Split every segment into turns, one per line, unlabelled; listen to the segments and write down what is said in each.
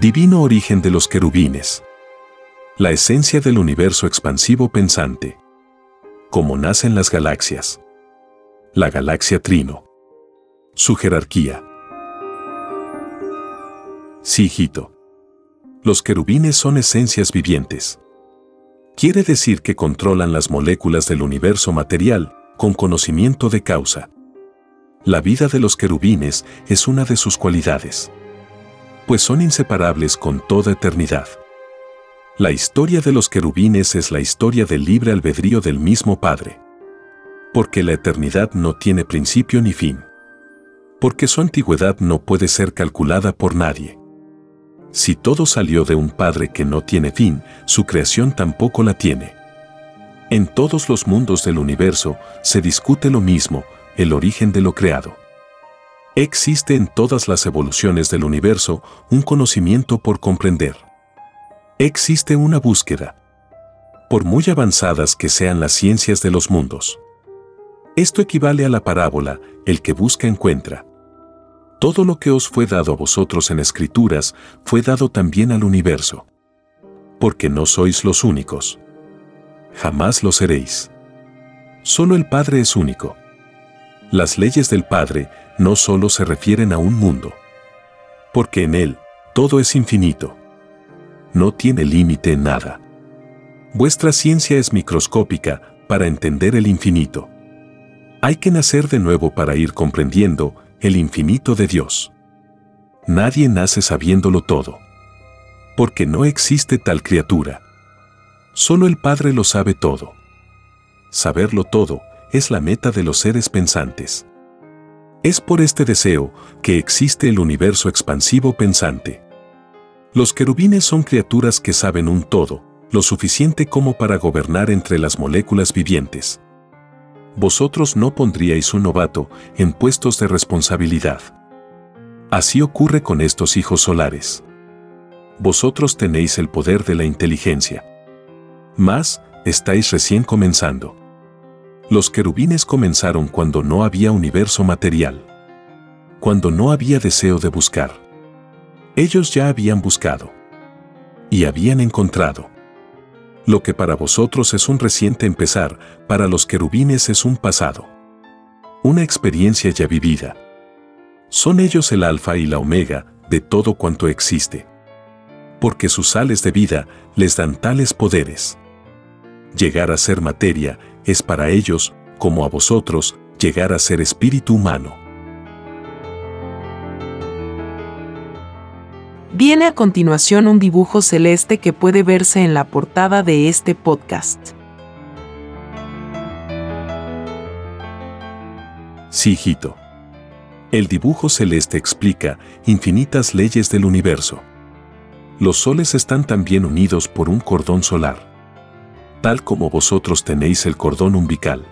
Divino origen de los querubines. La esencia del universo expansivo pensante. Cómo nacen las galaxias. La galaxia Trino. Su jerarquía. Sí, hijito. Los querubines son esencias vivientes. Quiere decir que controlan las moléculas del universo material con conocimiento de causa. La vida de los querubines es una de sus cualidades pues son inseparables con toda eternidad. La historia de los querubines es la historia del libre albedrío del mismo Padre. Porque la eternidad no tiene principio ni fin. Porque su antigüedad no puede ser calculada por nadie. Si todo salió de un Padre que no tiene fin, su creación tampoco la tiene. En todos los mundos del universo se discute lo mismo, el origen de lo creado. Existe en todas las evoluciones del universo un conocimiento por comprender. Existe una búsqueda. Por muy avanzadas que sean las ciencias de los mundos. Esto equivale a la parábola, el que busca encuentra. Todo lo que os fue dado a vosotros en escrituras fue dado también al universo. Porque no sois los únicos. Jamás lo seréis. Solo el Padre es único. Las leyes del Padre no solo se refieren a un mundo. Porque en él, todo es infinito. No tiene límite en nada. Vuestra ciencia es microscópica para entender el infinito. Hay que nacer de nuevo para ir comprendiendo el infinito de Dios. Nadie nace sabiéndolo todo. Porque no existe tal criatura. Solo el Padre lo sabe todo. Saberlo todo es la meta de los seres pensantes. Es por este deseo que existe el universo expansivo pensante. Los querubines son criaturas que saben un todo, lo suficiente como para gobernar entre las moléculas vivientes. Vosotros no pondríais un novato en puestos de responsabilidad. Así ocurre con estos hijos solares. Vosotros tenéis el poder de la inteligencia. Más, estáis recién comenzando. Los querubines comenzaron cuando no había universo material. Cuando no había deseo de buscar. Ellos ya habían buscado. Y habían encontrado. Lo que para vosotros es un reciente empezar, para los querubines es un pasado. Una experiencia ya vivida. Son ellos el alfa y la omega de todo cuanto existe. Porque sus sales de vida les dan tales poderes. Llegar a ser materia es para ellos, como a vosotros, llegar a ser espíritu humano.
Viene a continuación un dibujo celeste que puede verse en la portada de este podcast.
Sí, hijito. El dibujo celeste explica infinitas leyes del universo. Los soles están también unidos por un cordón solar tal como vosotros tenéis el cordón umbilical.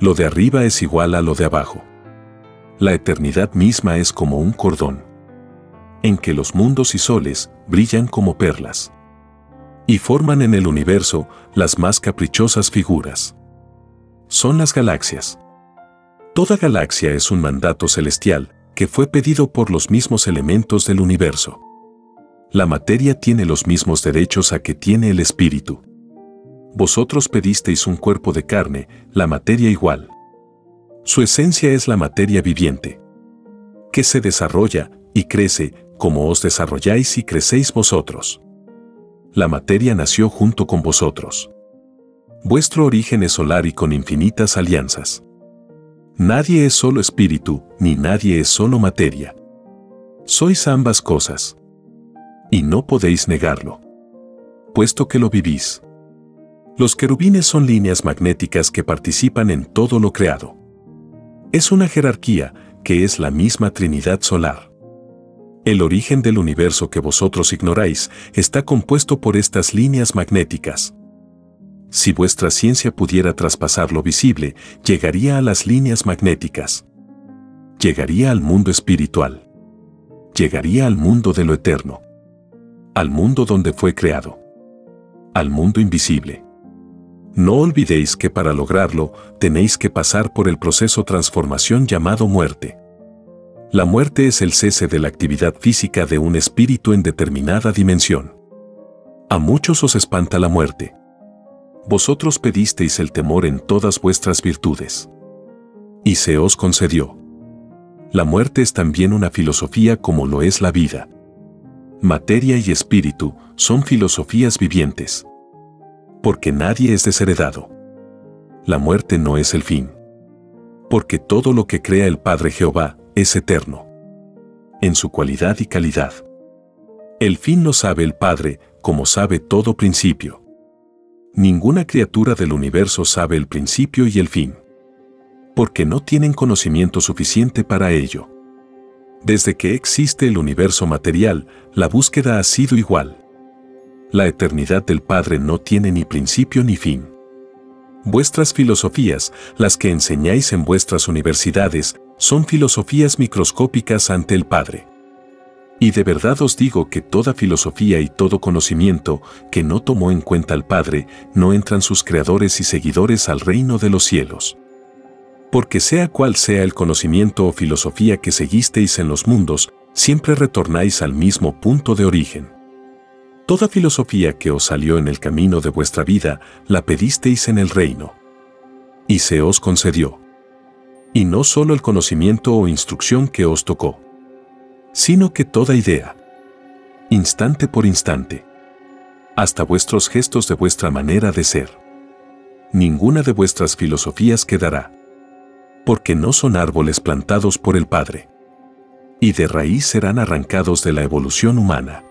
Lo de arriba es igual a lo de abajo. La eternidad misma es como un cordón, en que los mundos y soles brillan como perlas, y forman en el universo las más caprichosas figuras. Son las galaxias. Toda galaxia es un mandato celestial que fue pedido por los mismos elementos del universo. La materia tiene los mismos derechos a que tiene el espíritu. Vosotros pedisteis un cuerpo de carne, la materia igual. Su esencia es la materia viviente, que se desarrolla y crece como os desarrolláis y crecéis vosotros. La materia nació junto con vosotros. Vuestro origen es solar y con infinitas alianzas. Nadie es solo espíritu, ni nadie es solo materia. Sois ambas cosas. Y no podéis negarlo. Puesto que lo vivís. Los querubines son líneas magnéticas que participan en todo lo creado. Es una jerarquía que es la misma Trinidad solar. El origen del universo que vosotros ignoráis está compuesto por estas líneas magnéticas. Si vuestra ciencia pudiera traspasar lo visible, llegaría a las líneas magnéticas. Llegaría al mundo espiritual. Llegaría al mundo de lo eterno. Al mundo donde fue creado. Al mundo invisible. No olvidéis que para lograrlo tenéis que pasar por el proceso transformación llamado muerte. La muerte es el cese de la actividad física de un espíritu en determinada dimensión. A muchos os espanta la muerte. Vosotros pedisteis el temor en todas vuestras virtudes. Y se os concedió. La muerte es también una filosofía como lo es la vida. Materia y espíritu son filosofías vivientes porque nadie es desheredado. La muerte no es el fin. Porque todo lo que crea el Padre Jehová es eterno. En su cualidad y calidad. El fin lo sabe el Padre, como sabe todo principio. Ninguna criatura del universo sabe el principio y el fin. Porque no tienen conocimiento suficiente para ello. Desde que existe el universo material, la búsqueda ha sido igual la eternidad del Padre no tiene ni principio ni fin. Vuestras filosofías, las que enseñáis en vuestras universidades, son filosofías microscópicas ante el Padre. Y de verdad os digo que toda filosofía y todo conocimiento que no tomó en cuenta al Padre, no entran sus creadores y seguidores al reino de los cielos. Porque sea cual sea el conocimiento o filosofía que seguisteis en los mundos, siempre retornáis al mismo punto de origen. Toda filosofía que os salió en el camino de vuestra vida, la pedisteis en el reino. Y se os concedió. Y no solo el conocimiento o instrucción que os tocó, sino que toda idea, instante por instante, hasta vuestros gestos de vuestra manera de ser. Ninguna de vuestras filosofías quedará, porque no son árboles plantados por el Padre, y de raíz serán arrancados de la evolución humana.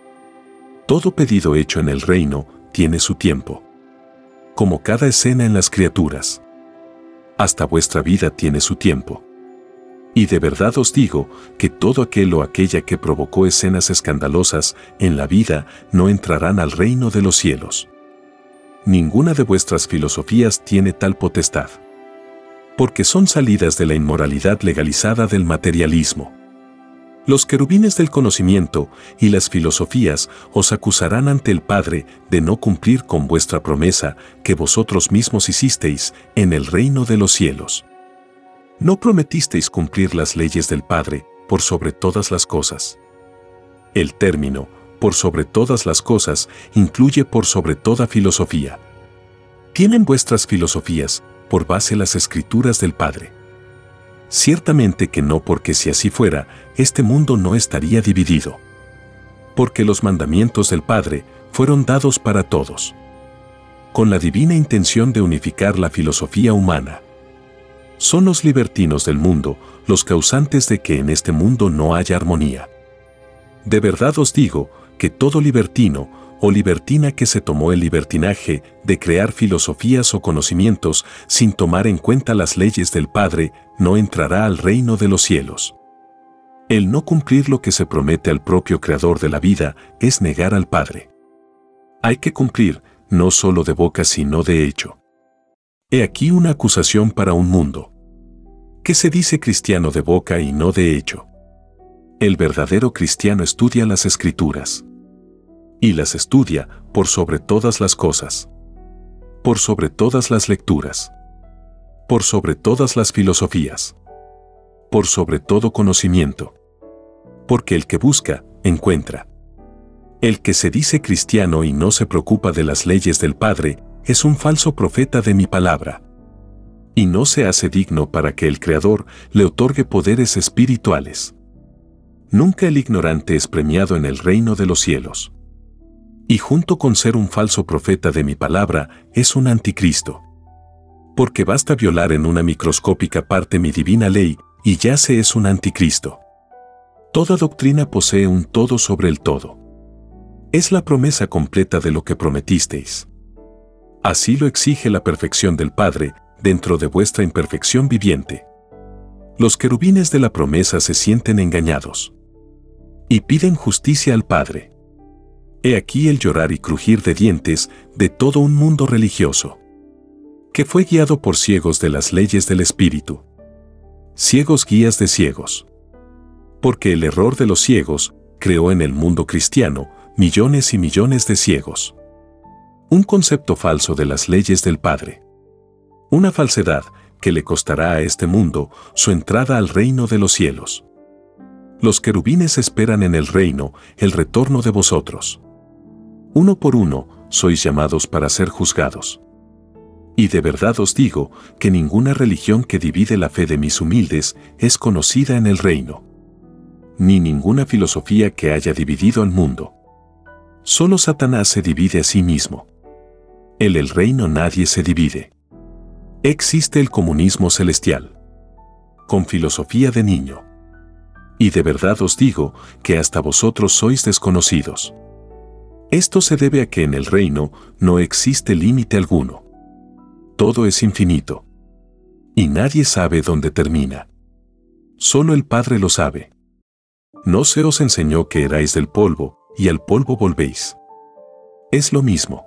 Todo pedido hecho en el reino tiene su tiempo. Como cada escena en las criaturas. Hasta vuestra vida tiene su tiempo. Y de verdad os digo que todo aquel o aquella que provocó escenas escandalosas en la vida no entrarán al reino de los cielos. Ninguna de vuestras filosofías tiene tal potestad. Porque son salidas de la inmoralidad legalizada del materialismo. Los querubines del conocimiento y las filosofías os acusarán ante el Padre de no cumplir con vuestra promesa que vosotros mismos hicisteis en el reino de los cielos. No prometisteis cumplir las leyes del Padre por sobre todas las cosas. El término, por sobre todas las cosas, incluye por sobre toda filosofía. Tienen vuestras filosofías por base las escrituras del Padre. Ciertamente que no porque si así fuera, este mundo no estaría dividido. Porque los mandamientos del Padre fueron dados para todos. Con la divina intención de unificar la filosofía humana. Son los libertinos del mundo los causantes de que en este mundo no haya armonía. De verdad os digo que todo libertino o libertina que se tomó el libertinaje de crear filosofías o conocimientos sin tomar en cuenta las leyes del Padre, no entrará al reino de los cielos. El no cumplir lo que se promete al propio Creador de la vida es negar al Padre. Hay que cumplir, no solo de boca sino de hecho. He aquí una acusación para un mundo. ¿Qué se dice cristiano de boca y no de hecho? El verdadero cristiano estudia las escrituras y las estudia por sobre todas las cosas, por sobre todas las lecturas, por sobre todas las filosofías, por sobre todo conocimiento. Porque el que busca, encuentra. El que se dice cristiano y no se preocupa de las leyes del Padre, es un falso profeta de mi palabra. Y no se hace digno para que el Creador le otorgue poderes espirituales. Nunca el ignorante es premiado en el reino de los cielos Y junto con ser un falso profeta de mi palabra, es un anticristo. Porque basta violar en una microscópica parte mi divina ley, y ya se es un anticristo. Toda doctrina posee un todo sobre el todo. Es la promesa completa de lo que prometisteis. Así lo exige la perfección del Padre, dentro de vuestra imperfección viviente. Los querubines de la promesa se sienten engañados. Y piden justicia al Padre. He aquí el llorar y crujir de dientes de todo un mundo religioso, que fue guiado por ciegos de las leyes del Espíritu. Ciegos guías de ciegos. Porque el error de los ciegos creó en el mundo cristiano millones y millones de ciegos. Un concepto falso de las leyes del Padre. Una falsedad que le costará a este mundo su entrada al reino de los cielos. Los querubines esperan en el reino el retorno de vosotros. Uno por uno sois llamados para ser juzgados. Y de verdad os digo que ninguna religión que divide la fe de mis humildes es conocida en el reino. Ni ninguna filosofía que haya dividido al mundo. Solo Satanás se divide a sí mismo. En el reino nadie se divide. Existe el comunismo celestial. Con filosofía de niño. Y de verdad os digo que hasta vosotros sois desconocidos. Esto se debe a que en el reino no existe límite alguno. Todo es infinito. Y nadie sabe dónde termina. Solo el Padre lo sabe. No se os enseñó que erais del polvo, y al polvo volvéis. Es lo mismo.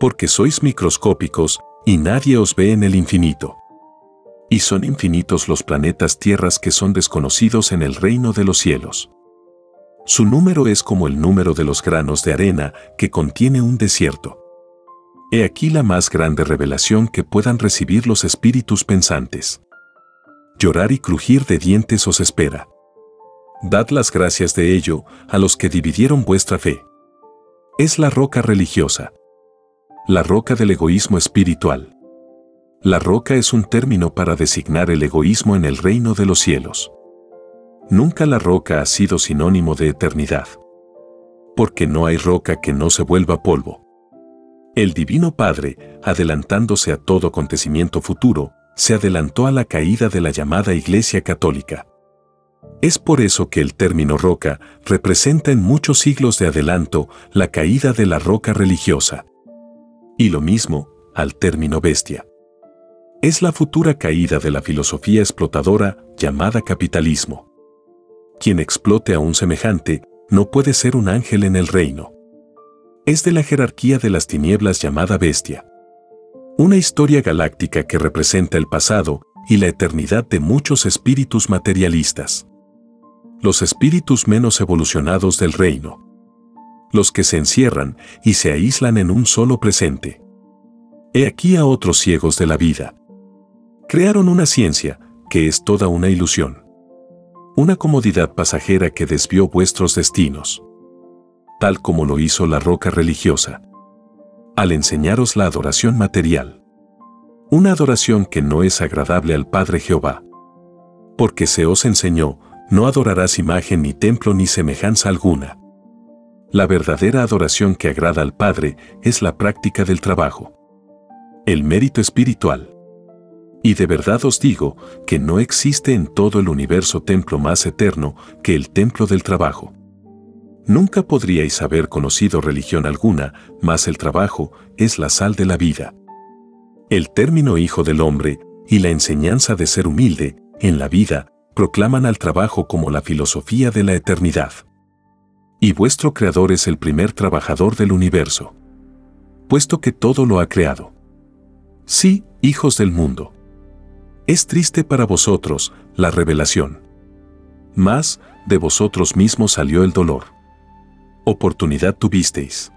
Porque sois microscópicos y nadie os ve en el infinito. Y son infinitos los planetas tierras que son desconocidos en el reino de los cielos. Su número es como el número de los granos de arena que contiene un desierto. He aquí la más grande revelación que puedan recibir los espíritus pensantes. Llorar y crujir de dientes os espera. Dad las gracias de ello a los que dividieron vuestra fe. Es la roca religiosa. La roca del egoísmo espiritual. La roca es un término para designar el egoísmo en el reino de los cielos. Nunca la roca ha sido sinónimo de eternidad. Porque no hay roca que no se vuelva polvo. El Divino Padre, adelantándose a todo acontecimiento futuro, se adelantó a la caída de la llamada Iglesia Católica. Es por eso que el término roca representa en muchos siglos de adelanto la caída de la roca religiosa. Y lo mismo al término bestia. Es la futura caída de la filosofía explotadora llamada capitalismo. Quien explote a un semejante no puede ser un ángel en el reino. Es de la jerarquía de las tinieblas llamada bestia. Una historia galáctica que representa el pasado y la eternidad de muchos espíritus materialistas los espíritus menos evolucionados del reino. Los que se encierran y se aíslan en un solo presente. He aquí a otros ciegos de la vida. Crearon una ciencia, que es toda una ilusión. Una comodidad pasajera que desvió vuestros destinos. Tal como lo hizo la roca religiosa. Al enseñaros la adoración material. Una adoración que no es agradable al Padre Jehová. Porque se os enseñó, no adorarás imagen ni templo ni semejanza alguna. La verdadera adoración que agrada al Padre es la práctica del trabajo. El mérito espiritual. Y de verdad os digo que no existe en todo el universo templo más eterno que el templo del trabajo. Nunca podríais haber conocido religión alguna, mas el trabajo es la sal de la vida. El término hijo del hombre y la enseñanza de ser humilde en la vida proclaman al trabajo como la filosofía de la eternidad. Y vuestro Creador es el primer trabajador del universo. Puesto que todo lo ha creado. Sí, hijos del mundo. Es triste para vosotros la revelación. Mas, de vosotros mismos salió el dolor. Oportunidad tuvisteis.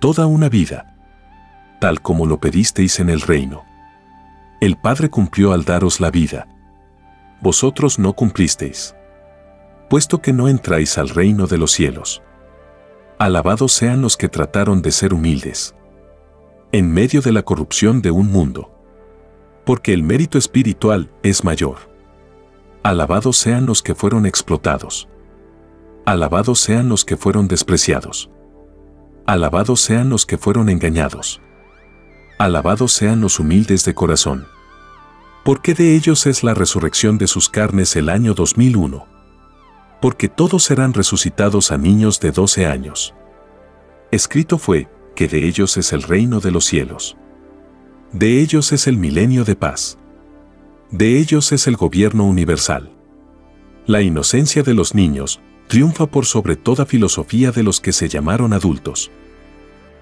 Toda una vida. Tal como lo pedisteis en el reino. El Padre cumplió al daros la vida vosotros no cumplisteis. Puesto que no entráis al reino de los cielos. Alabados sean los que trataron de ser humildes. En medio de la corrupción de un mundo. Porque el mérito espiritual es mayor. Alabados sean los que fueron explotados. Alabados sean los que fueron despreciados. Alabados sean los que fueron engañados. Alabados sean los humildes de corazón. Porque de ellos es la resurrección de sus carnes el año 2001. Porque todos serán resucitados a niños de 12 años. Escrito fue, que de ellos es el reino de los cielos. De ellos es el milenio de paz. De ellos es el gobierno universal. La inocencia de los niños triunfa por sobre toda filosofía de los que se llamaron adultos.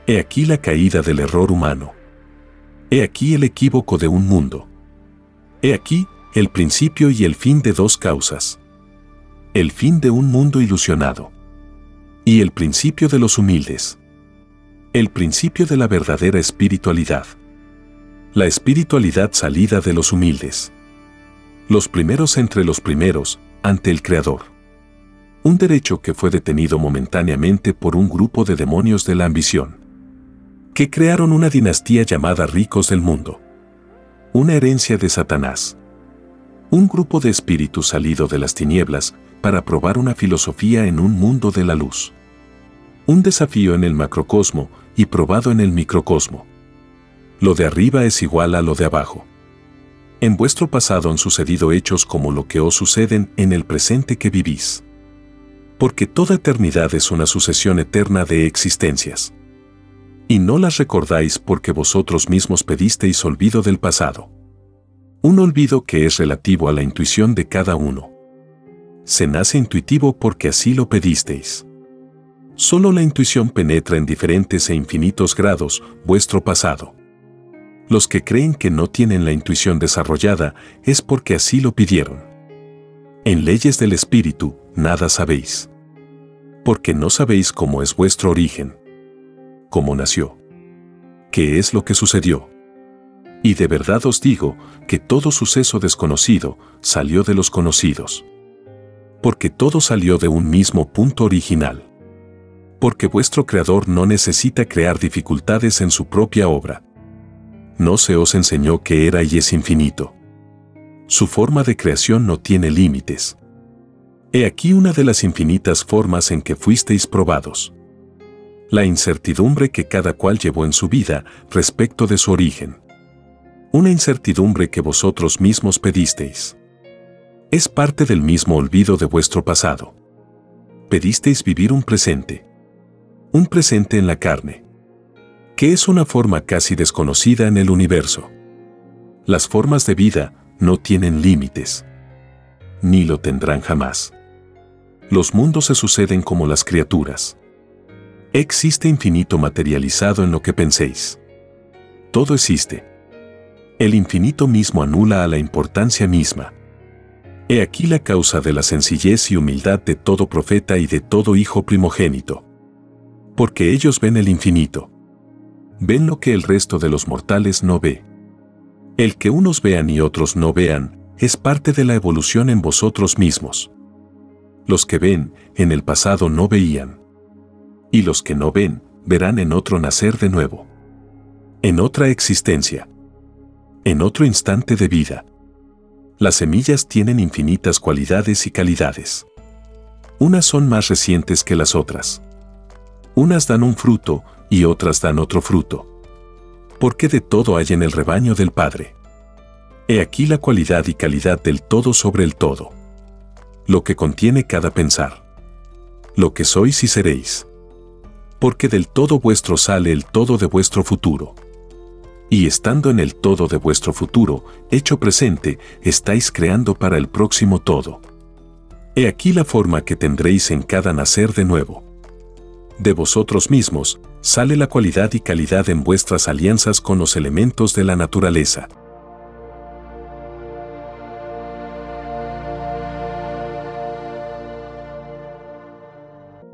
He aquí la caída del error humano. He aquí el equívoco de un mundo. He aquí el principio y el fin de dos causas. El fin de un mundo ilusionado. Y el principio de los humildes. El principio de la verdadera espiritualidad. La espiritualidad salida de los humildes. Los primeros entre los primeros, ante el Creador. Un derecho que fue detenido momentáneamente por un grupo de demonios de la ambición. Que crearon una dinastía llamada ricos del mundo. Una herencia de Satanás. Un grupo de espíritus salido de las tinieblas para probar una filosofía en un mundo de la luz un desafío en el macrocosmo y probado en el microcosmo. Lo de arriba es igual a lo de abajo. En vuestro pasado han sucedido hechos como lo que os suceden en el presente que vivís. Porque toda eternidad es una sucesión eterna de existencias. Y no las recordáis porque vosotros mismos pedisteis olvido del pasado. Un olvido que es relativo a la intuición de cada uno. Se nace intuitivo porque así lo pedisteis. Solo la intuición penetra en diferentes e infinitos grados vuestro pasado. Los que creen que no tienen la intuición desarrollada es porque así lo pidieron. En leyes del espíritu, nada sabéis. Porque no sabéis cómo es vuestro origen. Cómo nació. ¿Qué es lo que sucedió? Y de verdad os digo que todo suceso desconocido salió de los conocidos. Porque todo salió de un mismo punto original porque vuestro Creador no necesita crear dificultades en su propia obra. No se os enseñó que era y es infinito. Su forma de creación no tiene límites. He aquí una de las infinitas formas en que fuisteis probados. La incertidumbre que cada cual llevó en su vida respecto de su origen. Una incertidumbre que vosotros mismos pedisteis. Es parte del mismo olvido de vuestro pasado. Pedisteis vivir un presente un presente en la carne, que es una forma casi desconocida en el universo. Las formas de vida no tienen límites, ni lo tendrán jamás. Los mundos se suceden como las criaturas. Existe infinito materializado en lo que penséis. Todo existe. El infinito mismo anula a la importancia misma. He aquí la causa de la sencillez y humildad de todo profeta y de todo hijo primogénito porque ellos ven el infinito. Ven lo que el resto de los mortales no ve. El que unos vean y otros no vean, es parte de la evolución en vosotros mismos. Los que ven, en el pasado no veían. Y los que no ven, verán en otro nacer de nuevo. En otra existencia. En otro instante de vida. Las semillas tienen infinitas cualidades y calidades. Unas son más recientes que las otras. Unas dan un fruto y otras dan otro fruto. Porque de todo hay en el rebaño del Padre. He aquí la cualidad y calidad del todo sobre el todo. Lo que contiene cada pensar. Lo que sois y seréis. Porque del todo vuestro sale el todo de vuestro futuro. Y estando en el todo de vuestro futuro, hecho presente, estáis creando para el próximo todo. He aquí la forma que tendréis en cada nacer de nuevo de vosotros mismos, sale la cualidad y calidad en vuestras alianzas con los elementos de la naturaleza.